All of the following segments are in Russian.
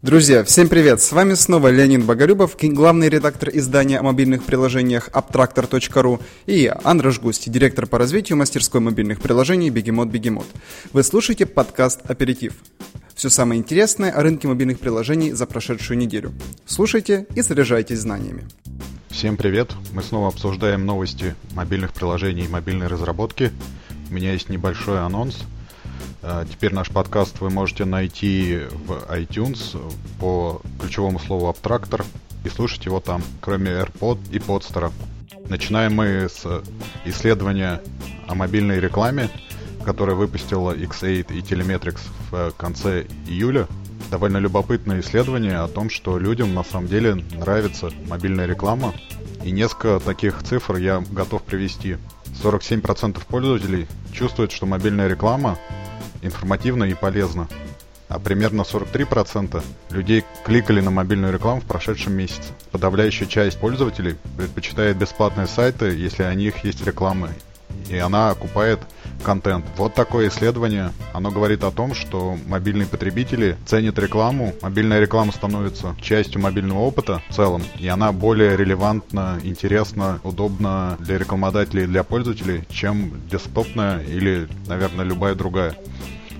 Друзья, всем привет! С вами снова Леонид Боголюбов, главный редактор издания о мобильных приложениях Abtractor.ru и Андрей Густи, директор по развитию мастерской мобильных приложений Бегемот Бегемот. Вы слушаете подкаст «Аперитив». Все самое интересное о рынке мобильных приложений за прошедшую неделю. Слушайте и заряжайтесь знаниями. Всем привет! Мы снова обсуждаем новости мобильных приложений и мобильной разработки. У меня есть небольшой анонс – теперь наш подкаст вы можете найти в iTunes по ключевому слову «абтрактор» и слушать его там, кроме AirPod и Podster. Начинаем мы с исследования о мобильной рекламе, которое выпустила X8 и Telemetrics в конце июля. Довольно любопытное исследование о том, что людям на самом деле нравится мобильная реклама. И несколько таких цифр я готов привести. 47% пользователей чувствуют, что мобильная реклама информативно и полезно. А примерно 43% людей кликали на мобильную рекламу в прошедшем месяце. Подавляющая часть пользователей предпочитает бесплатные сайты, если о них есть реклама, и она окупает контент. Вот такое исследование. Оно говорит о том, что мобильные потребители ценят рекламу. Мобильная реклама становится частью мобильного опыта в целом, и она более релевантна, интересна, удобна для рекламодателей и для пользователей, чем десктопная или, наверное, любая другая.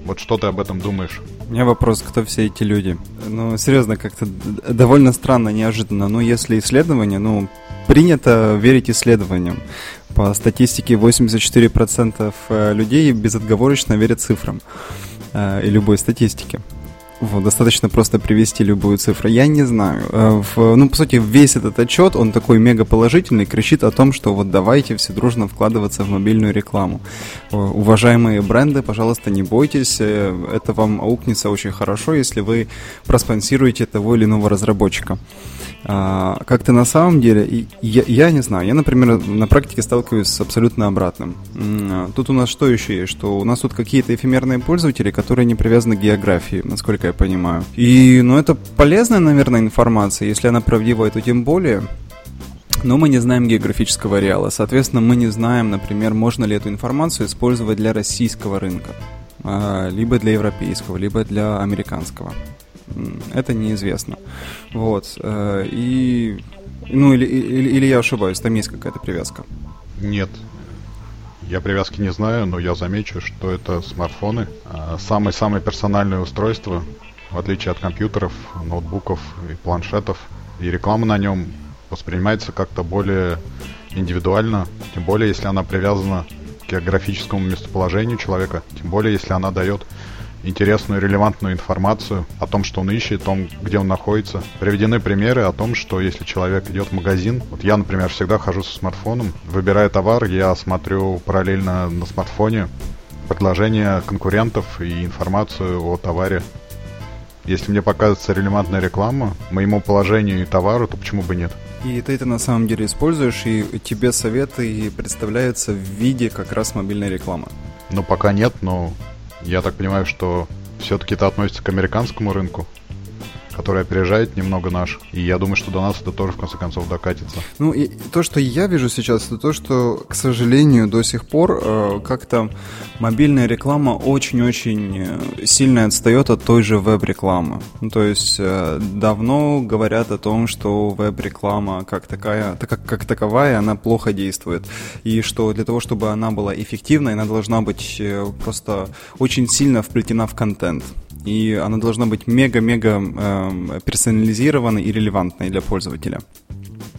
Вот что ты об этом думаешь? У меня вопрос, кто все эти люди? Ну, серьезно, как-то довольно странно, неожиданно. Ну, если исследование, ну, принято верить исследованиям. По статистике 84% э, людей безотговорочно верят цифрам э, и любой статистике. Достаточно просто привести любую цифру. Я не знаю. Э, в, ну, по сути, весь этот отчет, он такой мега положительный, кричит о том, что вот давайте все дружно вкладываться в мобильную рекламу. Э, уважаемые бренды, пожалуйста, не бойтесь, э, это вам аукнется очень хорошо, если вы проспонсируете того или иного разработчика. А, как-то на самом деле, я, я не знаю, я, например, на практике сталкиваюсь с абсолютно обратным. Тут у нас что еще есть? Что у нас тут какие-то эфемерные пользователи, которые не привязаны к географии, насколько я понимаю. И, ну, это полезная, наверное, информация, если она правдивая, то тем более. Но мы не знаем географического ареала. Соответственно, мы не знаем, например, можно ли эту информацию использовать для российского рынка, а, либо для европейского, либо для американского это неизвестно. Вот. Э, и, ну, или, или, или я ошибаюсь, там есть какая-то привязка? Нет. Я привязки не знаю, но я замечу, что это смартфоны. А, самые-самые персональные устройства, в отличие от компьютеров, ноутбуков и планшетов. И реклама на нем воспринимается как-то более индивидуально, тем более если она привязана к географическому местоположению человека, тем более если она дает интересную, релевантную информацию о том, что он ищет, о том, где он находится. Приведены примеры о том, что если человек идет в магазин, вот я, например, всегда хожу со смартфоном, выбирая товар, я смотрю параллельно на смартфоне предложения конкурентов и информацию о товаре. Если мне показывается релевантная реклама моему положению и товару, то почему бы нет? И ты это на самом деле используешь, и тебе советы представляются в виде как раз мобильной рекламы. Ну, пока нет, но я так понимаю, что все-таки это относится к американскому рынку который опережает немного наш. И я думаю, что до нас это тоже в конце концов докатится. Ну и то, что я вижу сейчас, это то, что, к сожалению, до сих пор э, как-то мобильная реклама очень-очень э, сильно отстает от той же веб-рекламы. Ну, то есть э, давно говорят о том, что веб-реклама как такая, так как, как таковая, она плохо действует. И что для того, чтобы она была эффективной, она должна быть э, просто очень сильно вплетена в контент и она должна быть мега-мега э, персонализированной и релевантной для пользователя.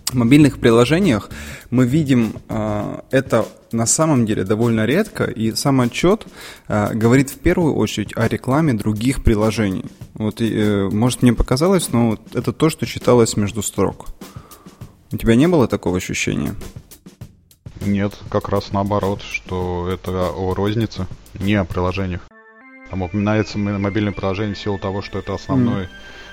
В мобильных приложениях мы видим э, это на самом деле довольно редко, и сам отчет э, говорит в первую очередь о рекламе других приложений. Вот, э, может, мне показалось, но это то, что читалось между строк. У тебя не было такого ощущения? Нет, как раз наоборот, что это о рознице, не о приложениях. Там упоминается мобильное приложение в силу того, что это основной mm.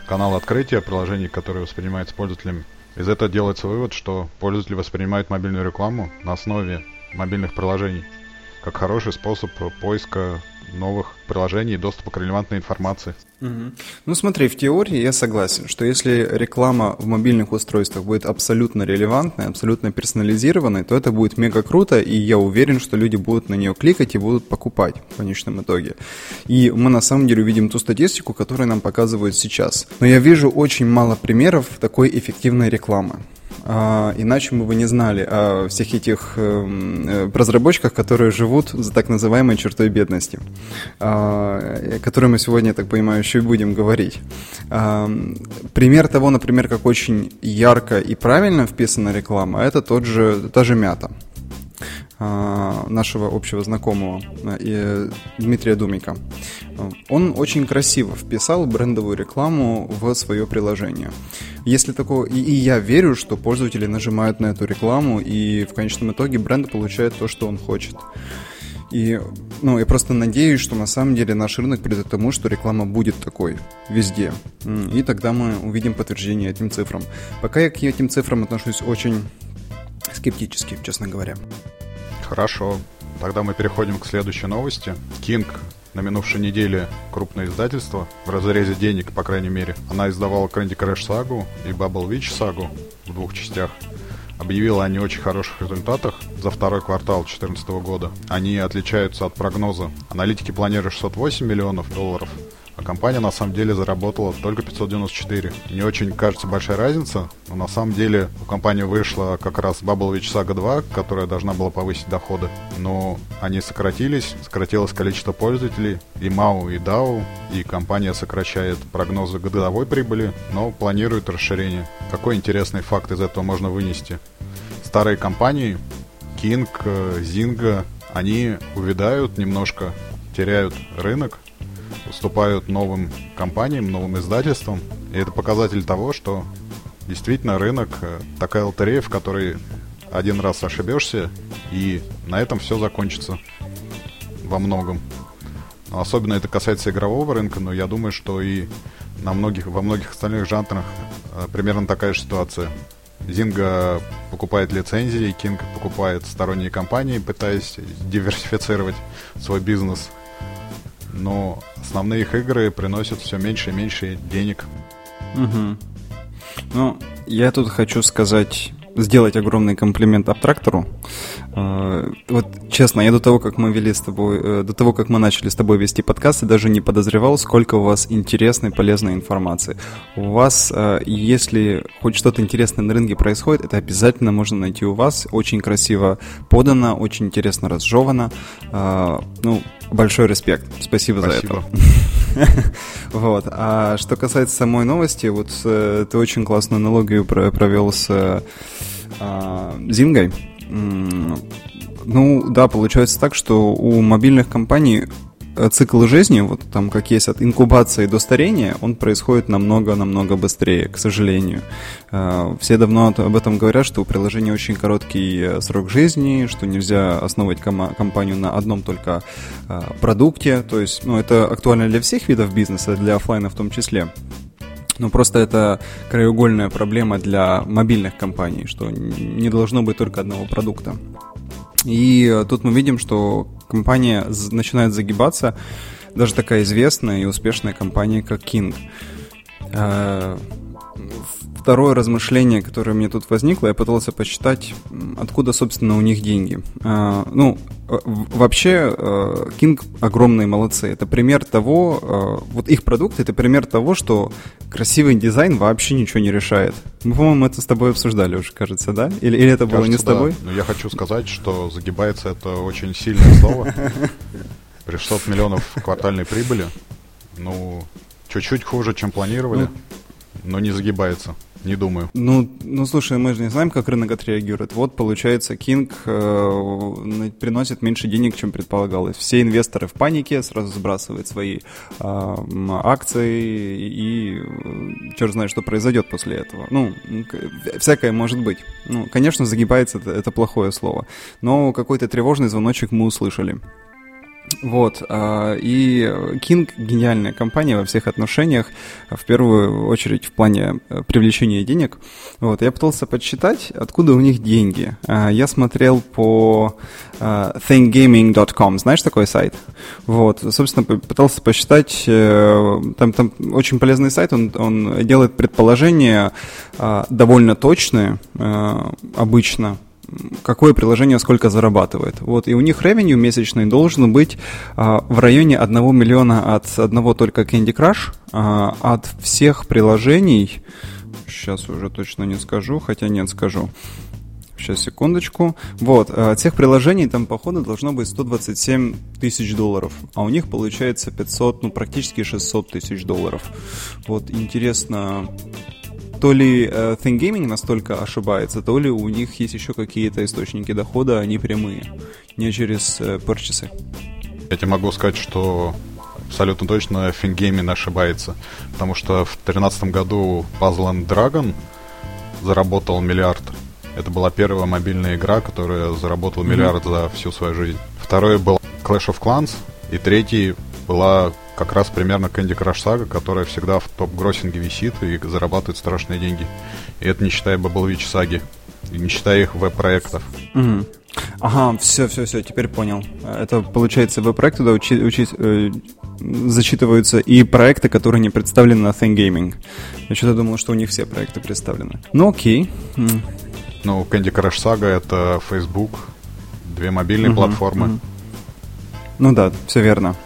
канал открытия приложений, который воспринимается пользователями. Из этого делается вывод, что пользователи воспринимают мобильную рекламу на основе мобильных приложений как хороший способ поиска новых приложений и доступа к релевантной информации. Угу. Ну смотри, в теории я согласен, что если реклама в мобильных устройствах будет абсолютно релевантной, абсолютно персонализированной, то это будет мега круто, и я уверен, что люди будут на нее кликать и будут покупать в конечном итоге. И мы на самом деле увидим ту статистику, которую нам показывают сейчас. Но я вижу очень мало примеров такой эффективной рекламы. А, иначе мы бы не знали о всех этих эм, э, разработчиках, которые живут за так называемой чертой бедности, э, о которой мы сегодня, так понимаю, еще и будем говорить. Э, пример того, например, как очень ярко и правильно вписана реклама, это тот же, та же мята. А, нашего общего знакомого э, Дмитрия Думика. Он очень красиво вписал брендовую рекламу в свое приложение. Если такого, и, я верю, что пользователи нажимают на эту рекламу, и в конечном итоге бренд получает то, что он хочет. И, ну, я просто надеюсь, что на самом деле наш рынок придет к тому, что реклама будет такой везде. И тогда мы увидим подтверждение этим цифрам. Пока я к этим цифрам отношусь очень скептически, честно говоря. Хорошо. Тогда мы переходим к следующей новости. King на минувшей неделе крупное издательство в разрезе денег, по крайней мере. Она издавала Candy Crush сагу и Bubble Witch сагу в двух частях. Объявила о не очень хороших результатах за второй квартал 2014 года. Они отличаются от прогноза. Аналитики планируют 608 миллионов долларов, а компания на самом деле заработала только 594. Не очень кажется большая разница, но на самом деле у компании вышла как раз Bubble Witch Saga 2, которая должна была повысить доходы. Но они сократились, сократилось количество пользователей, и MAU, и DAO, и компания сокращает прогнозы годовой прибыли, но планирует расширение. Какой интересный факт из этого можно вынести? Старые компании, King, Zynga, они увядают немножко, теряют рынок, уступают новым компаниям, новым издательствам. И это показатель того, что действительно рынок э, такая лотерея, в которой один раз ошибешься, и на этом все закончится во многом. Но особенно это касается игрового рынка, но я думаю, что и на многих, во многих остальных жанрах э, примерно такая же ситуация. Зинга покупает лицензии, King покупает сторонние компании, пытаясь диверсифицировать свой бизнес но основные их игры приносят все меньше и меньше денег. Угу. Ну, я тут хочу сказать сделать огромный комплимент абтрактору. Э, вот честно, я до того, как мы вели с тобой, э, до того, как мы начали с тобой вести подкасты, даже не подозревал, сколько у вас интересной, полезной информации. У вас, э, если хоть что-то интересное на рынке происходит, это обязательно можно найти у вас. Очень красиво подано, очень интересно разжевано. Ну, большой респект. Спасибо, Спасибо. за это. Вот. А что касается самой новости, вот ты очень классную аналогию провел с а, Зингой. Ну, да, получается так, что у мобильных компаний э, цикл жизни, вот там как есть от инкубации до старения, он происходит намного-намного быстрее, к сожалению. Э, все давно об этом говорят, что у приложения очень короткий э, срок жизни, что нельзя основывать ком- компанию на одном только продукте. То есть, ну, это актуально для всех видов бизнеса, для офлайна в том числе. Ну, просто это краеугольная проблема для мобильных компаний, что не должно быть только одного продукта. И тут мы видим, что компания начинает загибаться, даже такая известная и успешная компания, как King. Э, второе размышление, которое мне тут возникло, я пытался посчитать, откуда, собственно, у них деньги. А, ну, э, вообще, э, King огромные молодцы. Это пример того, э, вот их продукт, это пример того, что красивый дизайн вообще ничего не решает. Мы, по-моему, это с тобой обсуждали уже, кажется, да? Или, или это кажется, было не с тобой? Да. Но я хочу сказать, что загибается это очень сильное слово. При 600 миллионов квартальной прибыли, ну, чуть-чуть хуже, чем планировали, ну, но не загибается. Не думаю. Ну, ну, слушай, мы же не знаем, как рынок отреагирует. Вот, получается, King э, приносит меньше денег, чем предполагалось. Все инвесторы в панике, сразу сбрасывают свои э, акции, и э, черт знает, что произойдет после этого. Ну, всякое может быть. Ну, конечно, загибается это, это плохое слово. Но какой-то тревожный звоночек мы услышали. Вот. А, и King гениальная компания во всех отношениях, в первую очередь в плане э, привлечения денег. Вот. Я пытался подсчитать, откуда у них деньги. А, я смотрел по а, thinggaming.com, знаешь такой сайт? Вот. Собственно, пытался посчитать, э, там, там очень полезный сайт, он, он делает предположения довольно точные обычно, какое приложение сколько зарабатывает. Вот, и у них ревеню месячный должен быть а, в районе 1 миллиона от одного только Candy Crush, а, от всех приложений, сейчас уже точно не скажу, хотя нет, скажу. Сейчас, секундочку. Вот, а, от всех приложений там, походу, должно быть 127 тысяч долларов, а у них получается 500, ну, практически 600 тысяч долларов. Вот, интересно, то ли э, Think Gaming настолько ошибается, то ли у них есть еще какие-то источники дохода, они прямые, не через э. Я тебе могу сказать, что абсолютно точно Gaming ошибается, потому что в 2013 году Puzzle and Dragon заработал миллиард. Это была первая мобильная игра, которая заработала mm-hmm. миллиард за всю свою жизнь. Второй был Clash of Clans, и третий была как раз примерно Candy Crush Saga, которая всегда в топ-гроссинге висит и зарабатывает страшные деньги. И это не считая Bubble Witch саги, и не считая их веб-проектов. Mm-hmm. Ага, все, все, все, теперь понял. Это получается веб-проекты, да, учи, учи, э, зачитываются и проекты, которые не представлены на Thing Gaming. Я что-то думал, что у них все проекты представлены. Ну окей. Mm. Ну, Candy Crush Saga это Facebook, две мобильные uh-huh, платформы. Uh-huh. Ну да, все верно.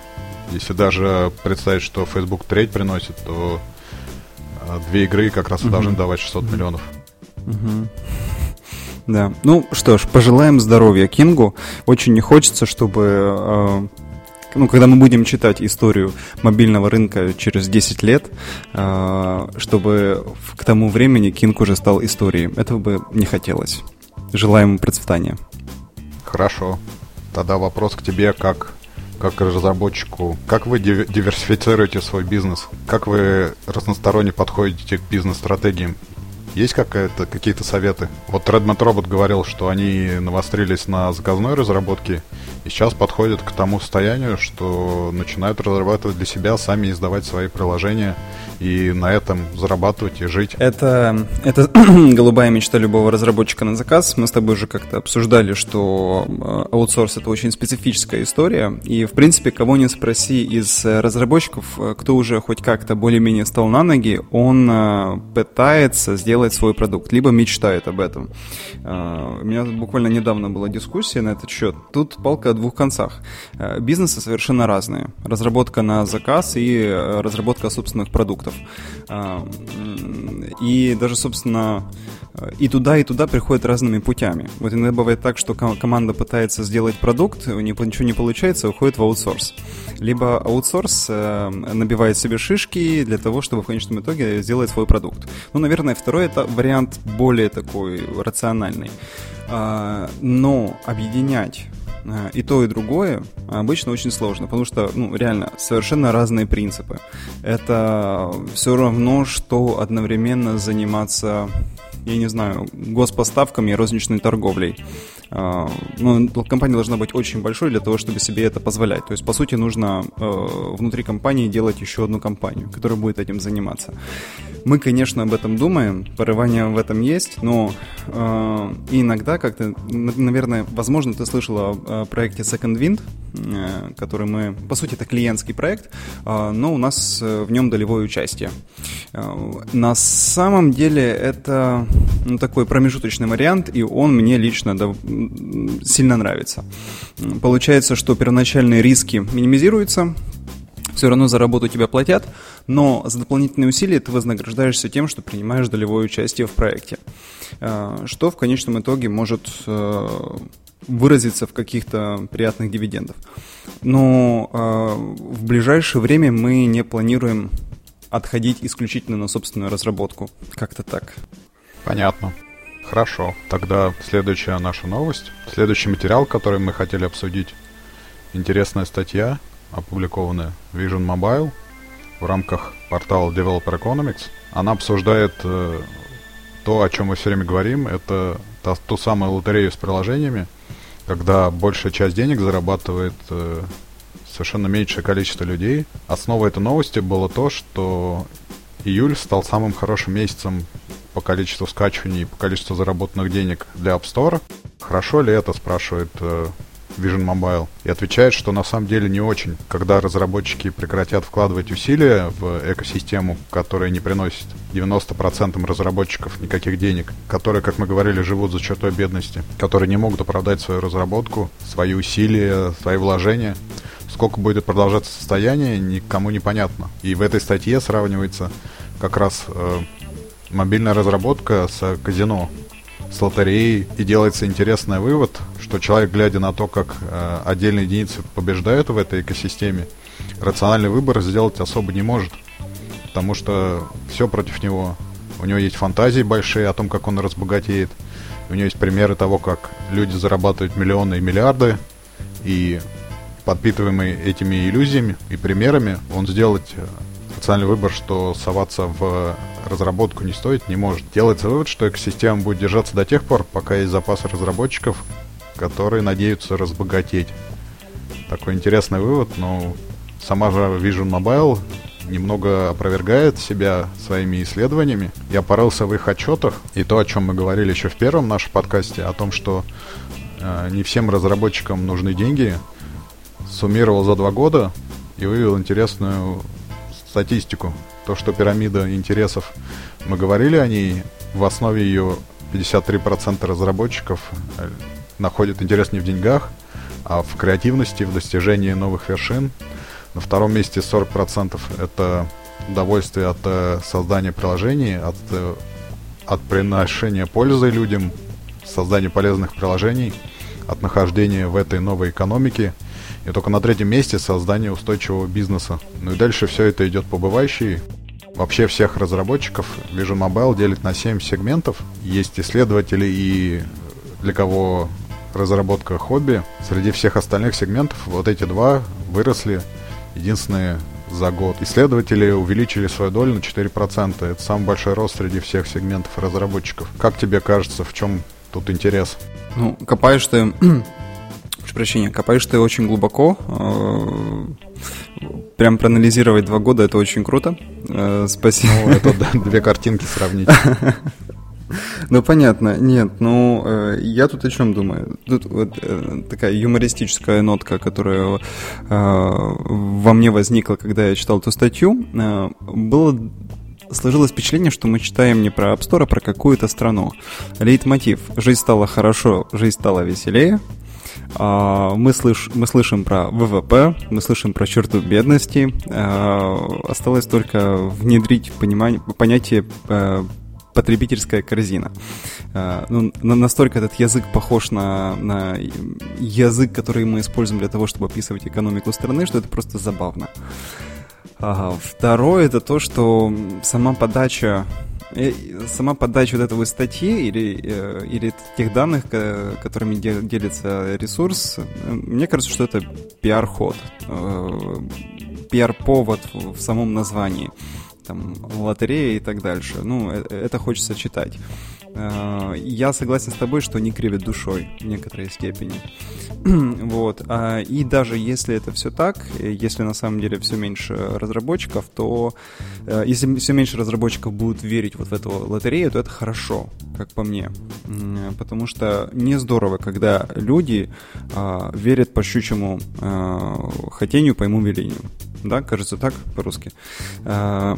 Если даже представить, что Facebook треть приносит, то а, две игры как раз угу. должны давать 600 угу. миллионов. Угу. Да. Ну что ж, пожелаем здоровья Кингу. Очень не хочется, чтобы э, ну, когда мы будем читать историю мобильного рынка через 10 лет, э, чтобы к тому времени Кинг уже стал историей. Этого бы не хотелось. Желаем процветания. Хорошо. Тогда вопрос к тебе, как как разработчику, как вы диверсифицируете свой бизнес? Как вы разносторонне подходите к бизнес-стратегиям? Есть какая-то, какие-то советы? Вот Redmond Robot говорил, что они навострились на заказной разработке и сейчас подходят к тому состоянию, что начинают разрабатывать для себя, сами издавать свои приложения и на этом зарабатывать и жить. Это, это голубая мечта любого разработчика на заказ. Мы с тобой уже как-то обсуждали, что э, аутсорс это очень специфическая история. И, в принципе, кого не спроси из разработчиков, э, кто уже хоть как-то более-менее стал на ноги, он э, пытается сделать свой продукт, либо мечтает об этом. У меня буквально недавно была дискуссия на этот счет. Тут палка о двух концах. Бизнесы совершенно разные. Разработка на заказ и разработка собственных продуктов. А, и даже, собственно, и туда, и туда приходят разными путями. Вот иногда бывает так, что команда пытается сделать продукт, у них ничего не получается, уходит в аутсорс. Либо аутсорс э, набивает себе шишки для того, чтобы в конечном итоге сделать свой продукт. Ну, наверное, второй это вариант более такой рациональный. А, но объединять Э, и то, и другое обычно очень сложно, потому что, ну, реально, совершенно разные принципы. Это все равно, что одновременно заниматься я не знаю, госпоставками и розничной торговлей. А, ну, компания должна быть очень большой для того, чтобы себе это позволять. То есть, по сути, нужно э, внутри компании делать еще одну компанию, которая будет этим заниматься. Мы, конечно, об этом думаем, порывание в этом есть, но э, иногда как-то, наверное, возможно, ты слышал о, о проекте Second Wind, э, который мы, по сути, это клиентский проект, э, но у нас э, в нем долевое участие. Э, на самом деле это ну, такой промежуточный вариант, и он мне лично сильно нравится. Получается, что первоначальные риски минимизируются, все равно за работу тебя платят, но за дополнительные усилия ты вознаграждаешься тем, что принимаешь долевое участие в проекте, э, что в конечном итоге может э, выразиться в каких-то приятных дивидендах. Но э, в ближайшее время мы не планируем отходить исключительно на собственную разработку. Как-то так. Понятно. Хорошо. Тогда следующая наша новость. Следующий материал, который мы хотели обсудить. Интересная статья, опубликованная Vision Mobile в рамках портала Developer Economics. Она обсуждает э, то, о чем мы все время говорим. Это та, ту самую лотерею с приложениями, когда большая часть денег зарабатывает э, совершенно меньшее количество людей. Основой этой новости было то, что июль стал самым хорошим месяцем по количеству скачиваний по количеству заработанных денег для App Store. Хорошо ли это, спрашивает э, Vision Mobile. И отвечает, что на самом деле не очень. Когда разработчики прекратят вкладывать усилия в экосистему, которая не приносит 90% разработчиков никаких денег, которые, как мы говорили, живут за чертой бедности, которые не могут оправдать свою разработку, свои усилия, свои вложения, сколько будет продолжаться состояние, никому не понятно. И в этой статье сравнивается как раз э, мобильная разработка с казино, с лотереей, и делается интересный вывод, что человек, глядя на то, как э, отдельные единицы побеждают в этой экосистеме, рациональный выбор сделать особо не может, потому что все против него. У него есть фантазии большие о том, как он разбогатеет. У него есть примеры того, как люди зарабатывают миллионы и миллиарды, и подпитываемый этими иллюзиями и примерами, он сделать э, рациональный выбор, что соваться в разработку не стоит, не может. Делается вывод, что экосистема будет держаться до тех пор, пока есть запасы разработчиков, которые надеются разбогатеть. Такой интересный вывод, но сама же Vision Mobile немного опровергает себя своими исследованиями. Я порылся в их отчетах, и то, о чем мы говорили еще в первом нашем подкасте, о том, что э, не всем разработчикам нужны деньги, суммировал за два года и вывел интересную статистику. То, что пирамида интересов, мы говорили о ней, в основе ее 53% разработчиков э, находят интерес не в деньгах, а в креативности, в достижении новых вершин. На втором месте 40% это удовольствие от э, создания приложений, от, э, от приношения пользы людям, создания полезных приложений, от нахождения в этой новой экономике. И только на третьем месте создание устойчивого бизнеса. Ну и дальше все это идет по. Вообще всех разработчиков Vision Mobile делит на 7 сегментов. Есть исследователи и для кого разработка хобби. Среди всех остальных сегментов вот эти два выросли единственные за год. Исследователи увеличили свою долю на 4%. Это самый большой рост среди всех сегментов разработчиков. Как тебе кажется, в чем тут интерес? Ну, копаешь ты прошу прощения, копаешь ты очень глубоко. Э, прям проанализировать два года это очень круто. Э, спасибо. Ну, это две картинки сравнить. Ну, понятно. Нет, ну, э, я тут о чем думаю. Тут вот э, такая юмористическая нотка, которая э, во мне возникла, когда я читал эту статью, э, было сложилось впечатление, что мы читаем не про App Store, а про какую-то страну. Лейтмотив. Жизнь стала хорошо, жизнь стала веселее. Uh, мы, слыш, мы слышим про ВВП, мы слышим про черту бедности. Uh, осталось только внедрить понимание, понятие uh, потребительская корзина. Uh, ну, настолько этот язык похож на, на язык, который мы используем для того, чтобы описывать экономику страны, что это просто забавно. Второе это то, что сама подача э, сама подача вот этого статьи или, э, или тех данных, которыми делится ресурс, мне кажется, что это пиар-ход, пиар-повод в самом названии там, лотерея и так дальше. Ну, э, это хочется читать. Э, я согласен с тобой, что они кривят душой в некоторой степени. вот. А, и даже если это все так, если на самом деле все меньше разработчиков, то э, если все меньше разработчиков будут верить вот в эту лотерею, то это хорошо, как по мне. Потому что не здорово, когда люди а, верят по щучьему а, хотению, по ему велению да, кажется так по-русски. А,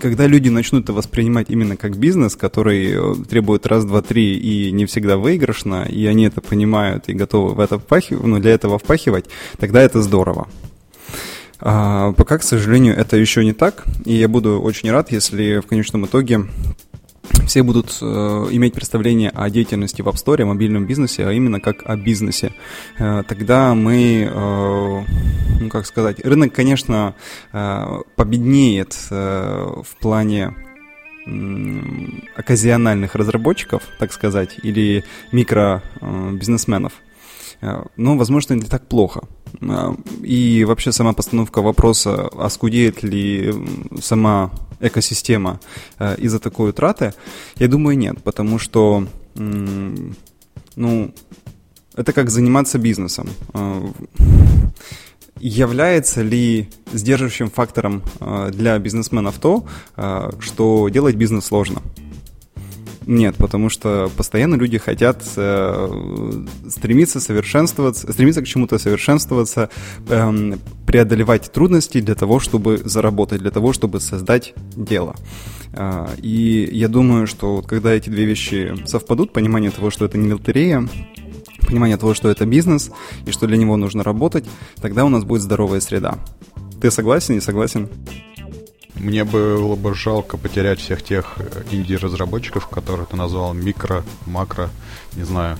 когда люди начнут это воспринимать именно как бизнес, который э, требует раз, два, три и не всегда выигрышно, и они это понимают и готовы в это впахивать, ну, для этого впахивать, тогда это здорово. А, пока, к сожалению, это еще не так, и я буду очень рад, если в конечном итоге все будут э, иметь представление о деятельности в App Store, о мобильном бизнесе, а именно как о бизнесе. Э, тогда мы, э, ну как сказать, рынок, конечно, э, победнеет э, в плане оказиональных разработчиков, так сказать, или микробизнесменов. Э, но, возможно, не так плохо. Э, и вообще сама постановка вопроса, оскудеет ли сама экосистема э, из-за такой утраты, я думаю, нет, потому что, ну, это как заниматься бизнесом. Является ли сдерживающим фактором для бизнесменов то, что делать бизнес сложно? Нет, потому что постоянно люди хотят э, стремиться совершенствоваться, стремиться к чему-то совершенствоваться, э, преодолевать трудности для того, чтобы заработать, для того, чтобы создать дело. Э, и я думаю, что вот когда эти две вещи совпадут, понимание того, что это не лотерея, понимание того, что это бизнес и что для него нужно работать, тогда у нас будет здоровая среда. Ты согласен, не согласен? Мне было бы жалко потерять всех тех э, инди-разработчиков, которых ты назвал микро, макро, не знаю.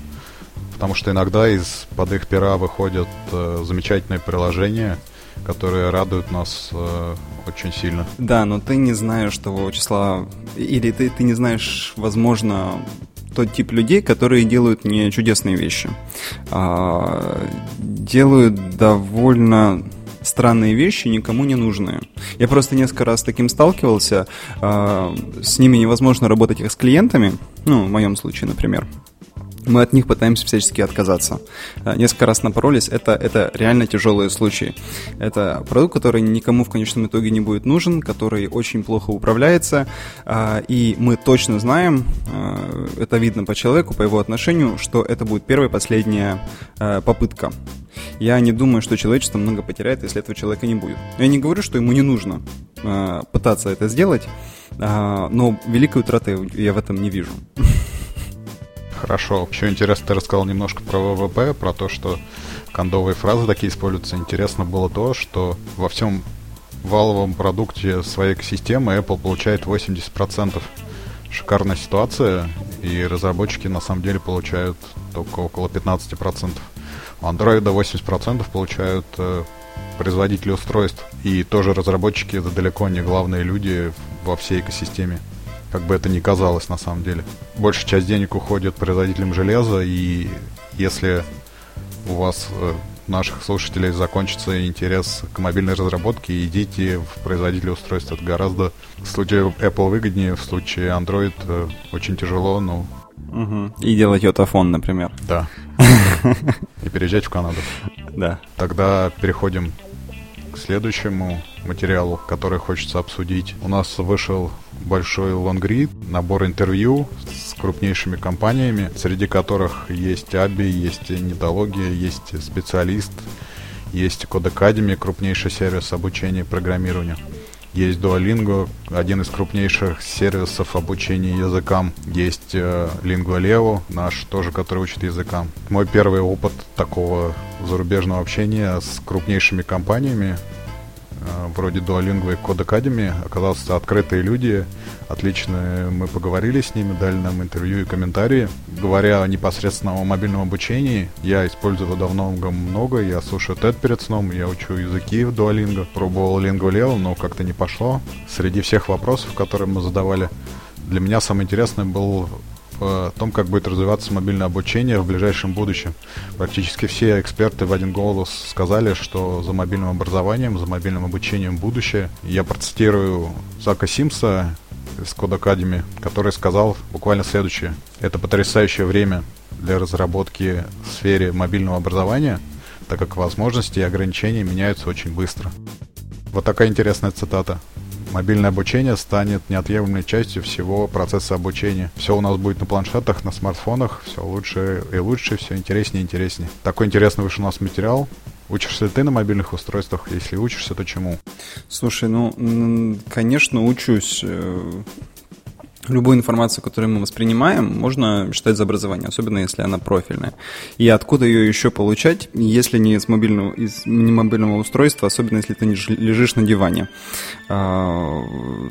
Потому что иногда из-под их пера выходят э, замечательные приложения, которые радуют нас э, очень сильно. Да, но ты не знаешь того числа, или ты, ты не знаешь, возможно, тот тип людей, которые делают не чудесные вещи, а делают довольно странные вещи, никому не нужные. Я просто несколько раз с таким сталкивался. Э, с ними невозможно работать как с клиентами, ну, в моем случае, например мы от них пытаемся всячески отказаться. А, несколько раз напоролись, это, это реально тяжелые случаи. Это продукт, который никому в конечном итоге не будет нужен, который очень плохо управляется, а, и мы точно знаем, это видно по человеку, по его отношению, что это будет первая и последняя попытка. Я не думаю, что человечество много потеряет, если этого человека не будет. Я не говорю, что ему не нужно э, пытаться это сделать, э, но великой утраты я в этом не вижу. Хорошо. Еще интересно, ты рассказал немножко про ВВП, про то, что кондовые фразы такие используются. Интересно было то, что во всем валовом продукте своей экосистемы Apple получает 80%. Шикарная ситуация, и разработчики на самом деле получают только около 15%. У Android 80% получают э, производители устройств. И тоже разработчики это далеко не главные люди во всей экосистеме. Как бы это ни казалось на самом деле. Большая часть денег уходит производителям железа, и если у вас э, наших слушателей закончится интерес к мобильной разработке, идите в производителя устройств. Это гораздо в случае Apple выгоднее, в случае Android э, очень тяжело, но Угу. И делать йотафон, например. Да. И переезжать в Канаду. Да. Тогда переходим к следующему материалу, который хочется обсудить. У нас вышел большой лонгрид, набор интервью с крупнейшими компаниями, среди которых есть Аби, есть Нетология, есть специалист, есть Code крупнейший сервис обучения программированию. Есть Duolingo, один из крупнейших сервисов обучения языкам. Есть э, LinguaLevo, наш тоже, который учит языкам. Мой первый опыт такого зарубежного общения с крупнейшими компаниями вроде Duolingo и Code Academy оказались открытые люди, отличные. Мы поговорили с ними, дали нам интервью и комментарии. Говоря непосредственно о мобильном обучении, я использую давно много, я слушаю TED перед сном, я учу языки в Duolingo, пробовал Lingua Leo, но как-то не пошло. Среди всех вопросов, которые мы задавали, для меня самое интересное был в том, как будет развиваться мобильное обучение в ближайшем будущем. Практически все эксперты в один голос сказали, что за мобильным образованием, за мобильным обучением будущее. Я процитирую Зака Симса из Code Academy, который сказал буквально следующее. Это потрясающее время для разработки в сфере мобильного образования, так как возможности и ограничения меняются очень быстро. Вот такая интересная цитата мобильное обучение станет неотъемлемой частью всего процесса обучения. Все у нас будет на планшетах, на смартфонах, все лучше и лучше, все интереснее и интереснее. Такой интересный вышел у нас материал. Учишься ли ты на мобильных устройствах? Если учишься, то чему? Слушай, ну, конечно, учусь. Любую информацию, которую мы воспринимаем, можно считать за образование, особенно если она профильная. И откуда ее еще получать, если не из мобильного, из не мобильного устройства, особенно если ты лежишь на диване, а,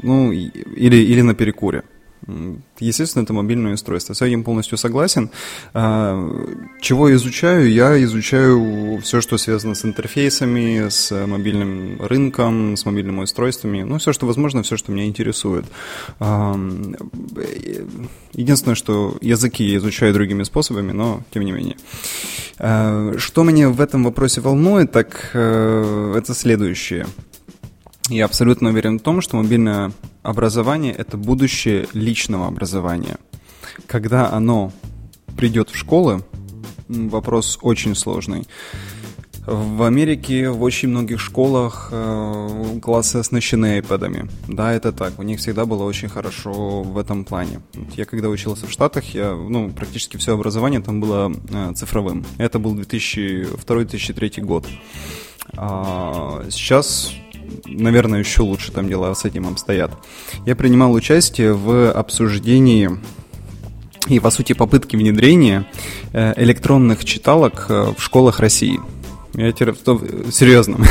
ну или, или на перекуре. Естественно, это мобильное устройство. С этим полностью согласен. А, чего изучаю? Я изучаю все, что связано с интерфейсами, с мобильным рынком, с мобильными устройствами. Ну, все, что возможно, все, что меня интересует. А, единственное, что языки я изучаю другими способами, но тем не менее. А, что меня в этом вопросе волнует, так э, это следующее. Я абсолютно уверен в том, что мобильное образование – это будущее личного образования. Когда оно придет в школы, вопрос очень сложный. В Америке в очень многих школах э, классы оснащены iPad'ами. Да, это так. У них всегда было очень хорошо в этом плане. Я когда учился в Штатах, я, ну, практически все образование там было э, цифровым. Это был 2002-2003 год. А сейчас наверное, еще лучше там дела с этим обстоят. Я принимал участие в обсуждении и, по сути, попытки внедрения э, электронных читалок э, в школах России – я теперь, серьезно.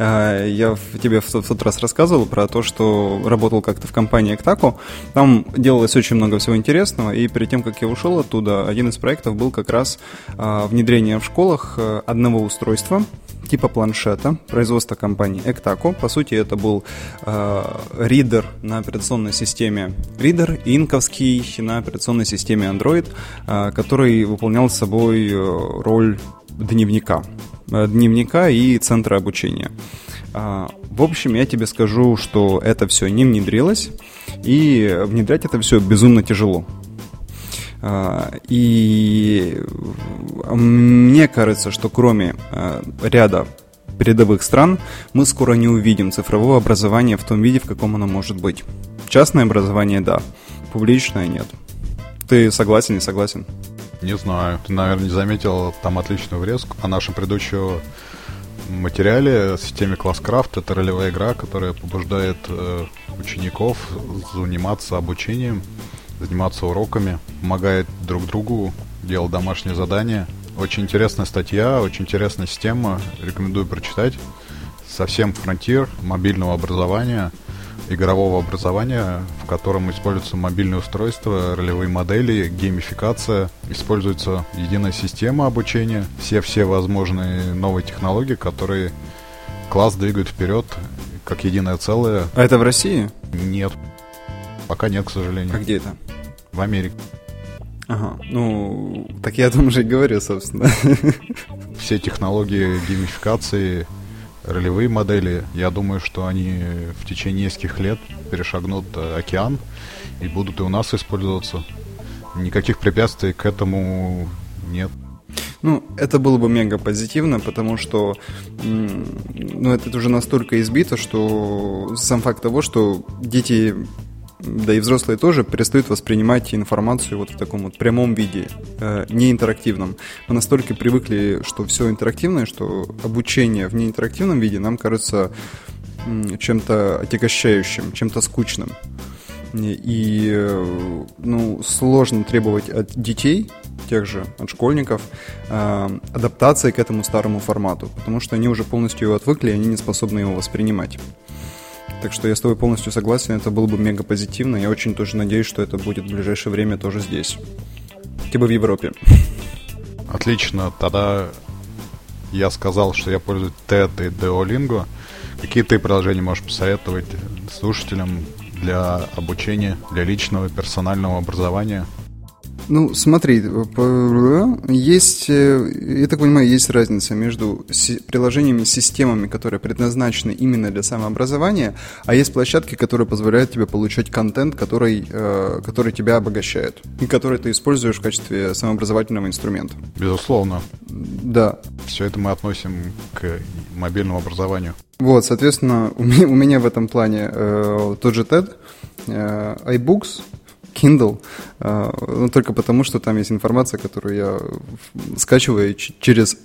А, я тебе в тот раз рассказывал про то, что работал как-то в компании Эктаку. Там делалось очень много всего интересного, и перед тем, как я ушел оттуда, один из проектов был как раз а, внедрение в школах э, одного устройства, типа планшета, производства компании Эктаку. По сути, это был э, ридер на операционной системе Reader, инковский на операционной системе Android, э, который выполнял собой роль дневника. Э, дневника и центра обучения. А, в общем, я тебе скажу, что это все не внедрилось, и внедрять это все безумно тяжело. А, и мне кажется, что кроме э, ряда передовых стран, мы скоро не увидим цифрового образования в том виде, в каком оно может быть. Частное образование – да, публичное – нет. Ты согласен, не согласен? Не знаю. Ты, наверное, не заметил там отличную врезку о нашем предыдущем материале в системе ClassCraft. Это ролевая игра, которая побуждает э, учеников заниматься обучением, заниматься уроками, помогает друг другу, делать домашние задания. Очень интересная статья, очень интересная система. Рекомендую прочитать. Совсем фронтир мобильного образования – игрового образования, в котором используются мобильные устройства, ролевые модели, геймификация, используется единая система обучения, все-все возможные новые технологии, которые класс двигают вперед как единое целое. А это в России? Нет. Пока нет, к сожалению. А где это? В Америке. Ага, ну, так я о том же и говорю, собственно. Все технологии геймификации ролевые модели, я думаю, что они в течение нескольких лет перешагнут э, океан и будут и у нас использоваться. Никаких препятствий к этому нет. Ну, это было бы мега позитивно, потому что ну, это уже настолько избито, что сам факт того, что дети да и взрослые тоже перестают воспринимать информацию вот в таком вот прямом виде, э, не интерактивном. Мы настолько привыкли, что все интерактивное, что обучение в неинтерактивном виде нам кажется чем-то отягощающим, чем-то скучным. И э, ну, сложно требовать от детей, тех же, от школьников, э, адаптации к этому старому формату, потому что они уже полностью его отвыкли, и они не способны его воспринимать. Так что я с тобой полностью согласен, это было бы мега позитивно. Я очень тоже надеюсь, что это будет в ближайшее время тоже здесь. Типа в Европе. Отлично, тогда я сказал, что я пользуюсь TED и Duolingo. Какие ты приложения можешь посоветовать слушателям для обучения, для личного персонального образования? Ну, смотри, есть, э, я так понимаю, есть разница между приложениями, системами, которые предназначены именно для самообразования, а есть площадки, которые позволяют тебе получать контент, который, э, который тебя обогащает, и который ты используешь в качестве самообразовательного инструмента. Безусловно. Да. Все это мы относим к мобильному образованию. Вот, соответственно, у меня, у меня в этом плане э, тот же TED, э, iBooks, Kindle, а, ну, только потому, что там есть информация, которую я скачиваю через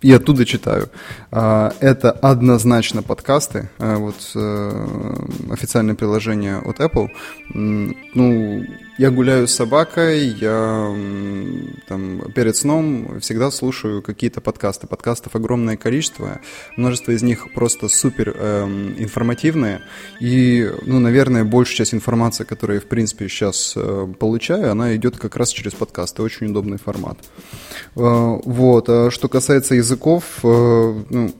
и оттуда читаю. А, это однозначно подкасты, а, вот э, официальное приложение от Apple. Ну, я гуляю с собакой, я там, перед сном всегда слушаю какие-то подкасты. Подкастов огромное количество, множество из них просто супер э, информативные. И, ну, наверное, большая часть информации, которую я, в принципе, сейчас э, получаю, она идет как раз через подкасты. Очень удобный формат. Э, вот. А что касается языков, э, ну,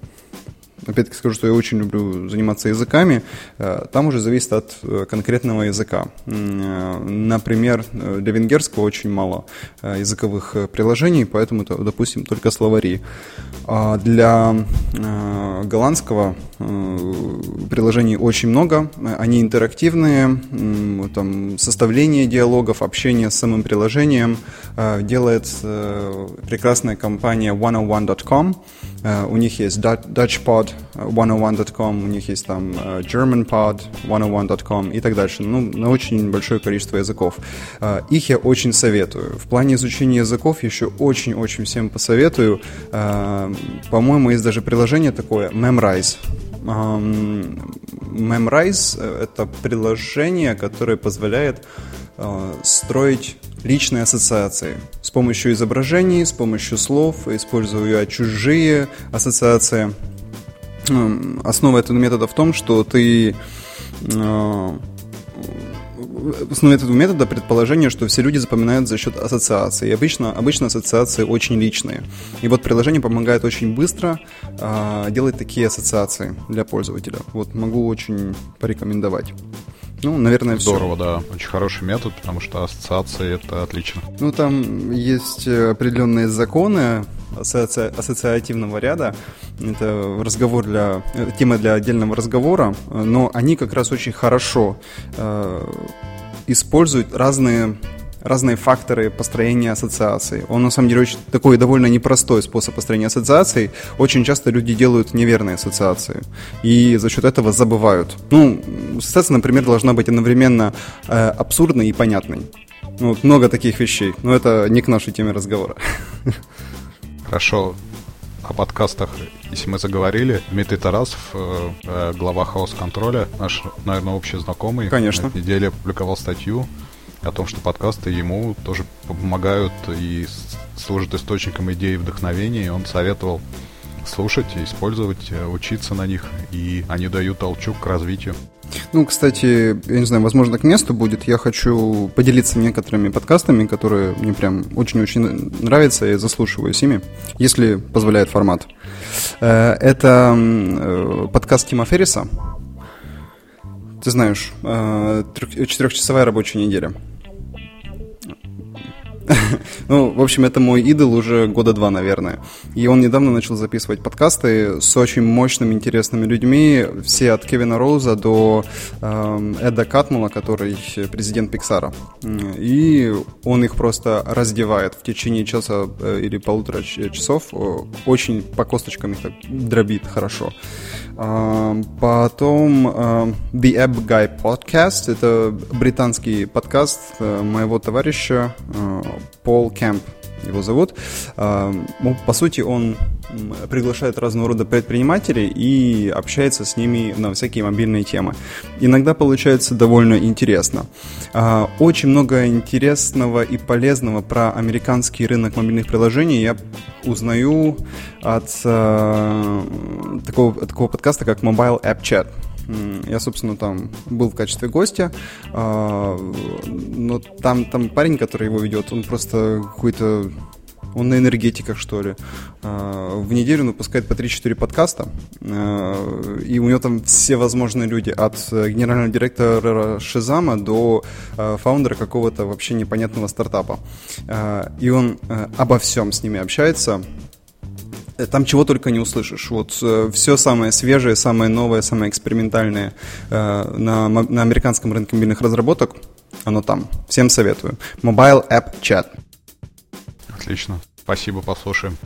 опять-таки скажу, что я очень люблю заниматься языками, э, там уже зависит от э, конкретного языка. Например, для венгерского очень мало языковых приложений, поэтому, допустим, только словари. А для голландского приложений очень много, они интерактивные, там, составление диалогов, общение с самым приложением делает прекрасная компания 101.com, Uh, у них есть DutchPod101.com, у них есть там uh, GermanPod101.com и так дальше. Ну, на очень большое количество языков. Uh, их я очень советую. В плане изучения языков еще очень-очень всем посоветую. Uh, по-моему, есть даже приложение такое, Memrise. Um, Memrise — это приложение, которое позволяет uh, строить личные ассоциации. С помощью изображений, с помощью слов, используя чужие ассоциации. Основа этого метода в том, что ты э, основа этого метода предположение, что все люди запоминают за счет ассоциаций. И обычно, обычно ассоциации очень личные. И вот приложение помогает очень быстро э, делать такие ассоциации для пользователя. Вот могу очень порекомендовать. Ну, наверное, Здорово, все. да. Очень хороший метод, потому что ассоциации — это отлично. Ну, там есть определенные законы асоци... ассоциативного ряда. Это разговор для... тема для отдельного разговора, но они как раз очень хорошо э, используют разные разные факторы построения ассоциаций. Он на самом деле очень такой довольно непростой способ построения ассоциаций. Очень часто люди делают неверные ассоциации и за счет этого забывают. Ну, ассоциация, например, должна быть одновременно э, абсурдной и понятной. Ну, вот много таких вещей, но это не к нашей теме разговора. Хорошо. О подкастах, если мы заговорили, Дмитрий Тарасов, э, э глава хаос-контроля, наш, наверное, общий знакомый, Конечно. на неделе опубликовал статью о том, что подкасты ему тоже помогают и служат источником идей и вдохновения, и он советовал слушать, использовать, э, учиться на них, и они дают толчок к развитию. Ну, кстати, я не знаю, возможно, к месту будет. Я хочу поделиться некоторыми подкастами, которые мне прям очень-очень нравятся, и заслушиваюсь ими, если позволяет формат. Э, это э, подкаст Тима Ферриса. Ты знаешь, четырехчасовая рабочая неделя. Ну, в общем, это мой идол уже года два, наверное. И он недавно начал записывать подкасты с очень мощными, интересными людьми. Все от Кевина Роуза до э, Эда Катмула, который президент Пиксара. И он их просто раздевает в течение часа э, или полутора часов. Очень по косточкам их так дробит хорошо. Потом The App Guy Podcast. Это британский подкаст э, моего товарища э, Пол Кэмп его зовут. Ну, по сути, он приглашает разного рода предпринимателей и общается с ними на всякие мобильные темы. Иногда получается довольно интересно. А, очень много интересного и полезного про американский рынок мобильных приложений я узнаю от э, такого, такого подкаста, как Mobile App Chat. Я, собственно, там был в качестве гостя, а, но там, там парень, который его ведет, он просто какой-то он на энергетиках, что ли. А, в неделю выпускает по 3-4 подкаста, а, и у него там все возможные люди, от генерального директора Шизама до фаундера какого-то вообще непонятного стартапа. И он обо всем с ними общается, Э, там чего только не услышишь. Вот э, все самое свежее, самое новое, самое экспериментальное э, на, на американском рынке мобильных разработок, оно там. Всем советую. Mobile App Chat. Отлично. Спасибо, послушаем.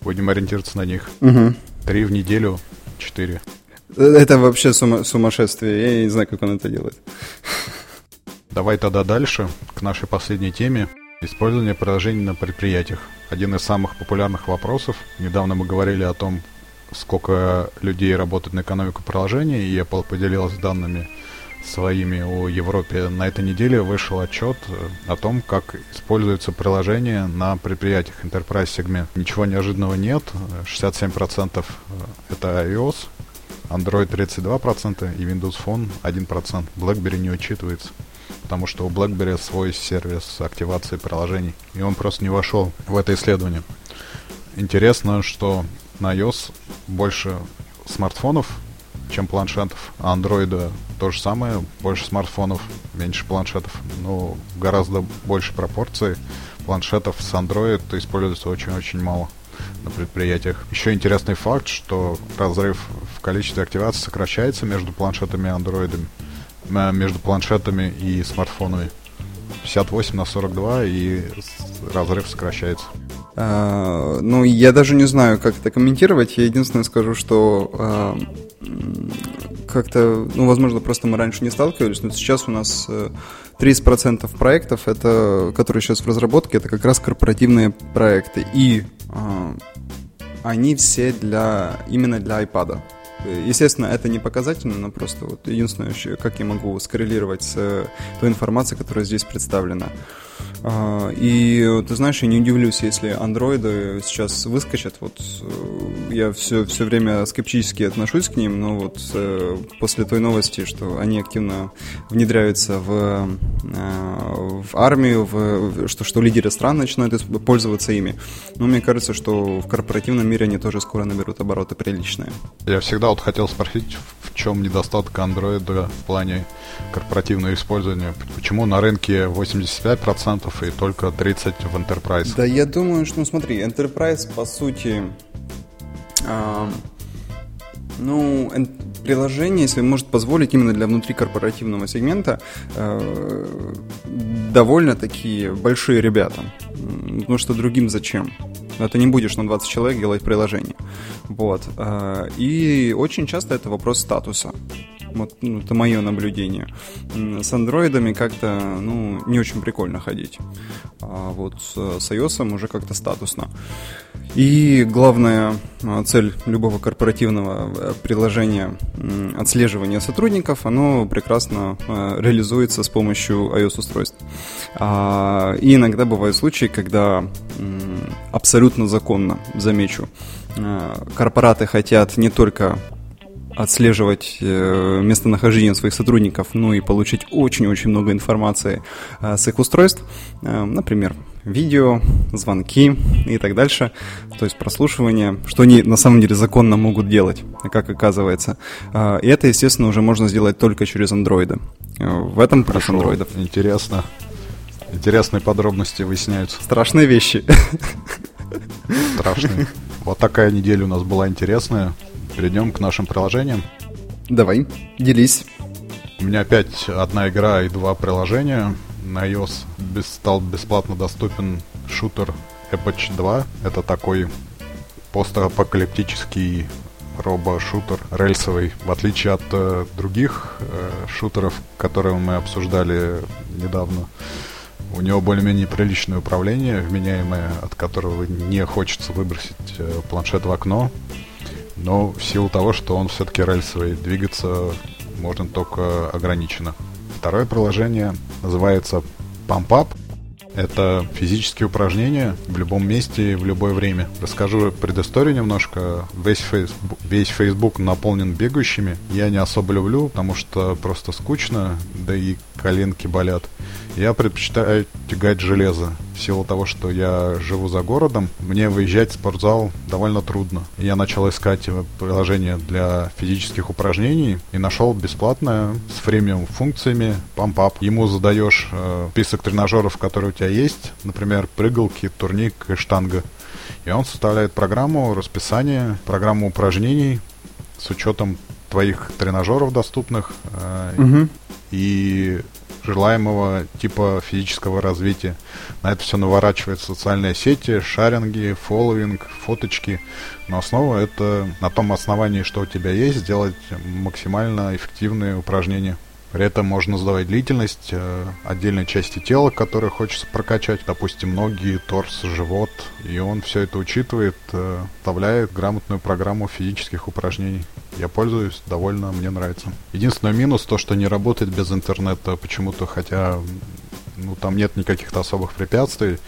Будем ориентироваться на них. Угу. Три в неделю, четыре. Э, это вообще сума- сумасшествие. Я не знаю, как он это делает. Давай тогда дальше, к нашей последней теме. Использование приложений на предприятиях. Один из самых популярных вопросов. Недавно мы говорили о том, сколько людей работает на экономику приложений, и Apple поделилась данными своими о Европе. На этой неделе вышел отчет э, о том, как используются приложения на предприятиях Enterprise сегмент. Ничего неожиданного нет. 67% э, это iOS, Android 32% и Windows Phone 1%. BlackBerry не учитывается потому что у BlackBerry свой сервис активации приложений, и он просто не вошел в это исследование. Интересно, что на iOS больше смартфонов, чем планшетов. А андроида то же самое, больше смартфонов, меньше планшетов. Но гораздо больше пропорций планшетов с Android используется очень-очень мало на предприятиях. Еще интересный факт, что разрыв в количестве активации сокращается между планшетами и андроидами, между планшетами и смартфонами. 58 на 42 и разрыв сокращается. А, ну, я даже не знаю, как это комментировать. Я единственное скажу, что а, как-то, ну, возможно, просто мы раньше не сталкивались, но сейчас у нас 30% э, проектов, это, которые сейчас в разработке, это как раз корпоративные проекты. И а, они все для, именно для iPad. Естественно, это не показательно, но просто вот единственное, как я могу скоррелировать с э, той информацией, которая здесь представлена. А, и ты знаешь, я не удивлюсь, если андроиды сейчас выскочат. Вот э, я все, все время скептически отношусь к ним, но вот э, после той новости, что они активно внедряются в, э, в армию, в, что, что лидеры стран начинают пользоваться ими, ну, мне кажется, что в корпоративном мире они тоже скоро наберут обороты приличные. Я всегда вот хотел спросить, в чем недостаток андроида в плане корпоративного использования? Почему на рынке 85%, и только 30 в Enterprise. Да, я думаю, что, ну смотри, Enterprise, по сути, э, ну, приложение, если может позволить именно для внутрикорпоративного сегмента, э, довольно такие большие ребята. Ну что другим зачем? Это не будешь на 20 человек делать приложение. Вот. Э, и очень часто это вопрос статуса. Вот, ну, это мое наблюдение. С андроидами как-то, ну, не очень прикольно ходить. А вот с, iOS уже как-то статусно. И главная а, цель любого корпоративного э, приложения отслеживания сотрудников, оно прекрасно реализуется с помощью iOS-устройств. А, и иногда бывают случаи, когда абсолютно законно, замечу, э, корпораты хотят не только отслеживать э, местонахождение своих сотрудников, ну и получить очень-очень много информации э, с их устройств, например, видео, звонки и так дальше, то есть прослушивание, что они на самом деле законно могут делать, как оказывается. И это, естественно, уже можно сделать только через андроиды. В этом плюс андроидов. Интересно. Интересные подробности выясняются. Страшные вещи. Страшные. Вот такая неделя у нас была интересная. Перейдем к нашим приложениям. Давай, делись. У меня опять одна игра и два приложения. На iOS без, стал бесплатно доступен шутер Apache 2. Это такой постапокалиптический робо-шутер рельсовый, в отличие от э, других э, шутеров, которые мы обсуждали недавно. У него более-менее приличное управление, вменяемое, от которого не хочется выбросить э, планшет в окно но в силу того, что он все-таки рельсовый, двигаться можно только ограниченно. Второе приложение называется Pump Up. Это физические упражнения в любом месте и в любое время. Расскажу предысторию немножко. Весь Facebook, весь Facebook наполнен бегающими. Я не особо люблю, потому что просто скучно, да и коленки болят. Я предпочитаю тягать железо. В силу того, что я живу за городом, мне выезжать в спортзал довольно трудно. Я начал искать приложение для физических упражнений и нашел бесплатное с фремиум функциями Pump Up. Ему задаешь э, список тренажеров, которые у тебя есть, например, прыгалки, турник и штанга. И он составляет программу, расписание, программу упражнений с учетом твоих тренажеров доступных э, угу. И желаемого типа физического развития. На это все наворачивает социальные сети, шаринги, фолловинг, фоточки. Но основа это на том основании, что у тебя есть, сделать максимально эффективные упражнения. При этом можно задавать длительность э, отдельной части тела, которые хочется прокачать, допустим, ноги, торс, живот. И он все это учитывает, э, вставляет грамотную программу физических упражнений. Я пользуюсь, довольно, мне нравится. Единственный минус то, что не работает без интернета почему-то, хотя ну, там нет никаких-то особых препятствий.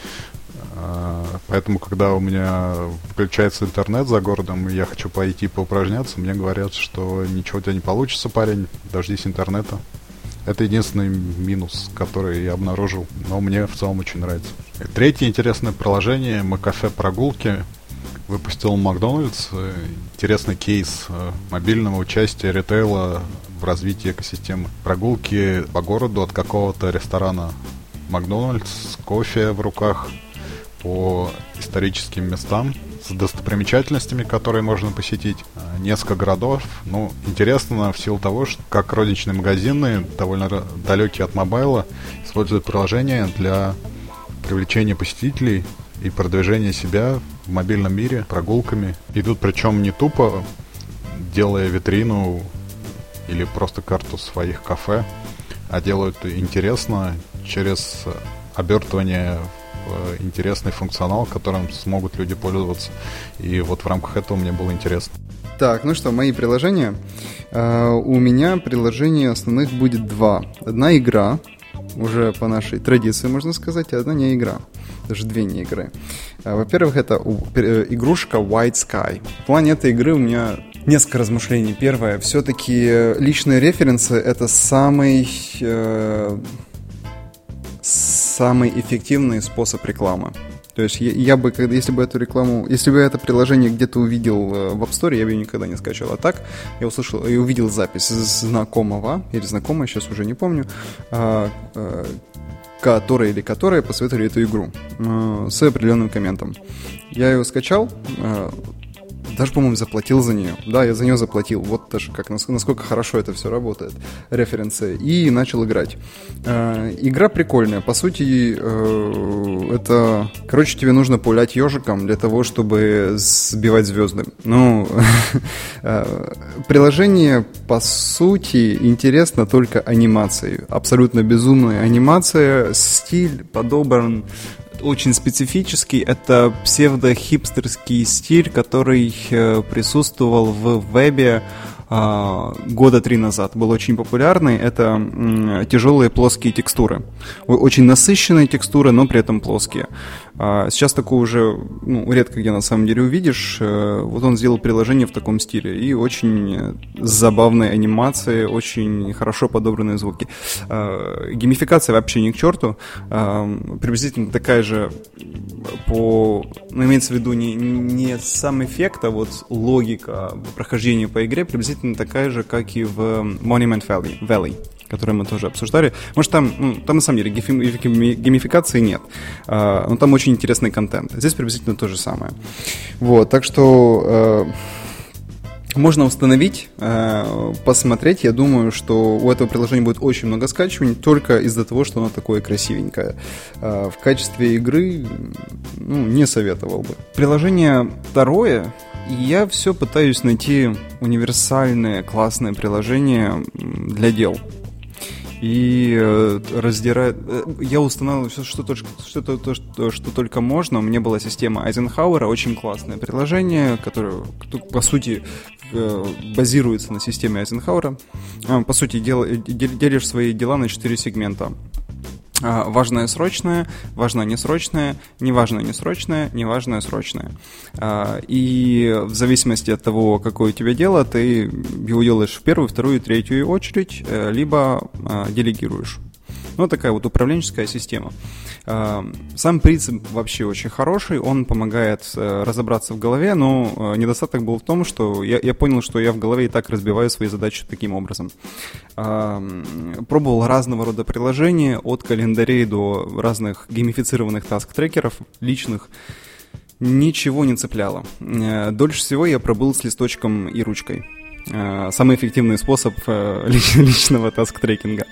А, поэтому, когда у меня включается интернет за городом, и я хочу пойти поупражняться, мне говорят, что ничего у тебя не получится, парень, дождись интернета. Это единственный минус, который я обнаружил, но мне в целом очень нравится. Третье интересное приложение — Макафе прогулки. выпустил Макдональдс. Интересный кейс мобильного участия ритейла в развитии экосистемы. Прогулки по городу от какого-то ресторана Макдональдс кофе в руках по историческим местам с достопримечательностями, которые можно посетить. Э, несколько городов. Ну, интересно в силу того, что как розничные магазины, довольно далекие от мобайла, используют приложение для привлечения посетителей и продвижения себя в мобильном мире прогулками. Идут причем не тупо, делая витрину или просто карту своих кафе, а делают интересно через обертывание интересный функционал, которым смогут люди пользоваться. И вот в рамках этого мне было интересно. Так, ну что, мои приложения. Uh, у меня приложений основных будет два. Одна игра, уже по нашей традиции, можно сказать, одна не игра. Даже две не игры. Uh, во-первых, это игрушка White Sky. В плане этой игры у меня несколько размышлений. Первое, все-таки личные референсы это самый э, самый эффективный способ рекламы. То есть я, я бы, когда, если бы эту рекламу, если бы это приложение где-то увидел э, в App Store, я бы ее никогда не скачал. А так я услышал и увидел запись знакомого или знакомой, сейчас уже не помню, а, а, который или которая посоветовали эту игру а, с определенным комментом. Я ее скачал, даже, по-моему, заплатил за нее. Да, я за нее заплатил. Вот даже как, насколько хорошо это все работает. Референсы. И начал играть. Э, игра прикольная. По сути, э, это... Короче, тебе нужно пулять ежиком для того, чтобы сбивать звезды. Ну, э, приложение, по сути, интересно только анимацией. Абсолютно безумная анимация. Стиль подобран очень специфический. Это псевдо-хипстерский стиль, который э, присутствовал в вебе года три назад был очень популярный. Это тяжелые плоские текстуры. Очень насыщенные текстуры, но при этом плоские. А сейчас такое уже ну, редко где на самом деле увидишь. Э, вот он сделал приложение в таком стиле. И очень забавные анимации, очень хорошо подобранные звуки. А, геймификация вообще не к черту. А, приблизительно такая же по... Ну, имеется в виду не, не сам эффект, а вот логика прохождения по игре приблизительно такая же, как и в Monument Valley. Valley которые мы тоже обсуждали. Может, там, ну, там на самом деле геймификации нет, э, но там очень интересный контент. Здесь приблизительно то же самое. Вот, так что э, можно установить, э, посмотреть. Я думаю, что у этого приложения будет очень много скачиваний, только из-за того, что оно такое красивенькое. Э, в качестве игры ну, не советовал бы. Приложение второе, я все пытаюсь найти универсальное, классное приложение для дел и э, раздирает... Э, я устанавливал все, что, что, что, то, что, что только можно. У меня была система Айзенхауэра, очень классное приложение, которое, по сути, э, базируется на системе Айзенхауэра. По сути, дел, делишь свои дела на четыре сегмента. А, важное срочное, важное несрочное, неважное несрочное, неважное срочное. А, и в зависимости от того, какое у тебя дело, ты его делаешь в первую, вторую, третью очередь, э, либо а, делегируешь. Ну, такая вот управленческая система. Эм, сам принцип вообще очень хороший, он помогает э, разобраться в голове, но э, недостаток был в том, что я, я понял, что я в голове и так разбиваю свои задачи таким образом. Эм, пробовал разного рода приложения, от календарей до разных геймифицированных таск-трекеров личных, ничего не цепляло. Э, дольше всего я пробыл с листочком и ручкой. Э, самый эффективный способ э, личного task tracking а.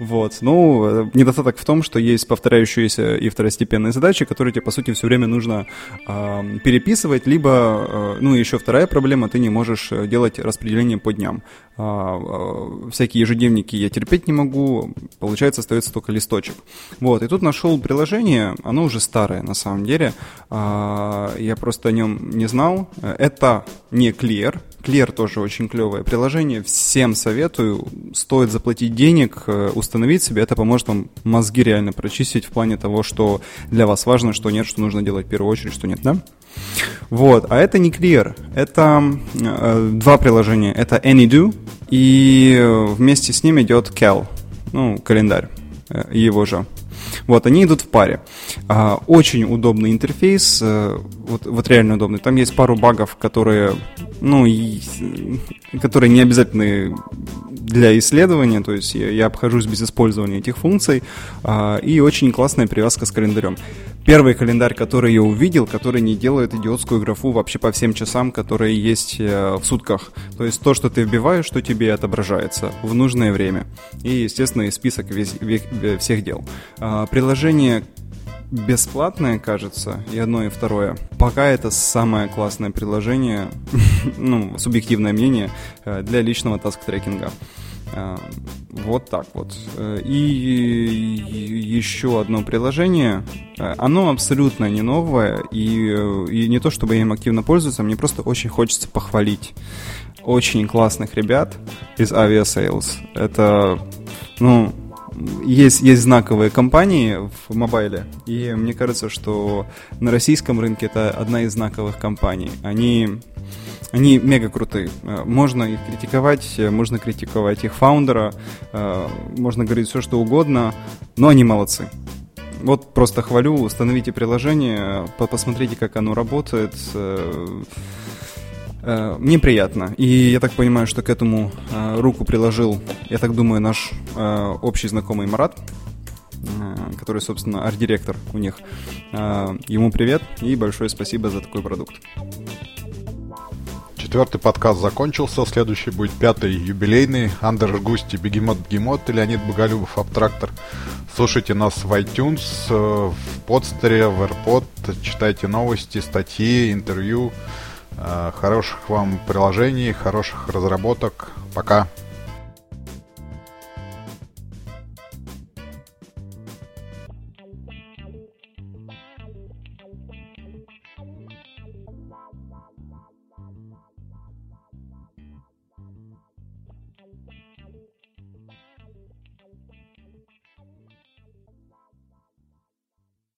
Вот. Ну, э, недостаток в том, что есть повторяющиеся и второстепенные задачи, которые тебе, по сути, все время нужно э, переписывать, либо, э, ну, еще вторая проблема, ты не можешь делать распределение по дням. Э, всякие ежедневники я терпеть не могу, получается, остается только листочек. Вот, и тут нашел приложение, оно уже старое, на самом деле, я просто о нем не знал. Это не Clear, Clear тоже очень клевое приложение. Всем советую. Стоит заплатить денег, э, установить себе. Это поможет вам мозги реально прочистить в плане того, что для вас важно, что нет, что нужно делать в первую очередь, что нет, да? Вот, а это не Clear, это э, два приложения, это AnyDo, и вместе с ним идет Cal, ну, календарь, э, его же. Вот, они идут в паре. А, очень удобный интерфейс, э, вот, вот реально удобный. Там есть пару багов, которые, ну, и, которые не обязательны для исследования, то есть я, я обхожусь без использования этих функций, а, и очень классная привязка с календарем. Первый календарь, который я увидел, который не делает идиотскую графу вообще по всем часам, которые есть э, в сутках. То есть то, что ты вбиваешь, что тебе отображается в нужное время. И, естественно, и список весь, всех дел. Приложение бесплатное, кажется, и одно, и второе. Пока это самое классное приложение, ну, субъективное мнение, э, для личного task tracking а. Э, вот так вот. Э, и еще одно приложение. Оно абсолютно не новое, и, и не то, чтобы я им активно пользуюсь, а мне просто очень хочется похвалить очень классных ребят из Aviasales. Это, ну, есть, есть знаковые компании в мобайле, и мне кажется, что на российском рынке это одна из знаковых компаний. Они, они мега крутые. Э, можно их критиковать, можно критиковать их фаундера, э, можно говорить все, что угодно, но они молодцы. Вот просто хвалю, установите приложение, посмотрите, как оно работает. Э, Э, мне приятно. И я так понимаю, что к этому э, руку приложил, я так думаю, наш э, общий знакомый Марат, который, собственно, арт-директор у них. Ему привет и большое спасибо за такой продукт. Четвертый подкаст закончился, следующий будет пятый юбилейный. Андер Густи, Бегемот Гемот и Леонид Боголюбов, Абтрактор. Слушайте нас в iTunes, в подстере, в AirPod, читайте новости, статьи, интервью. Э, хороших вам приложений, хороших разработок. Пока.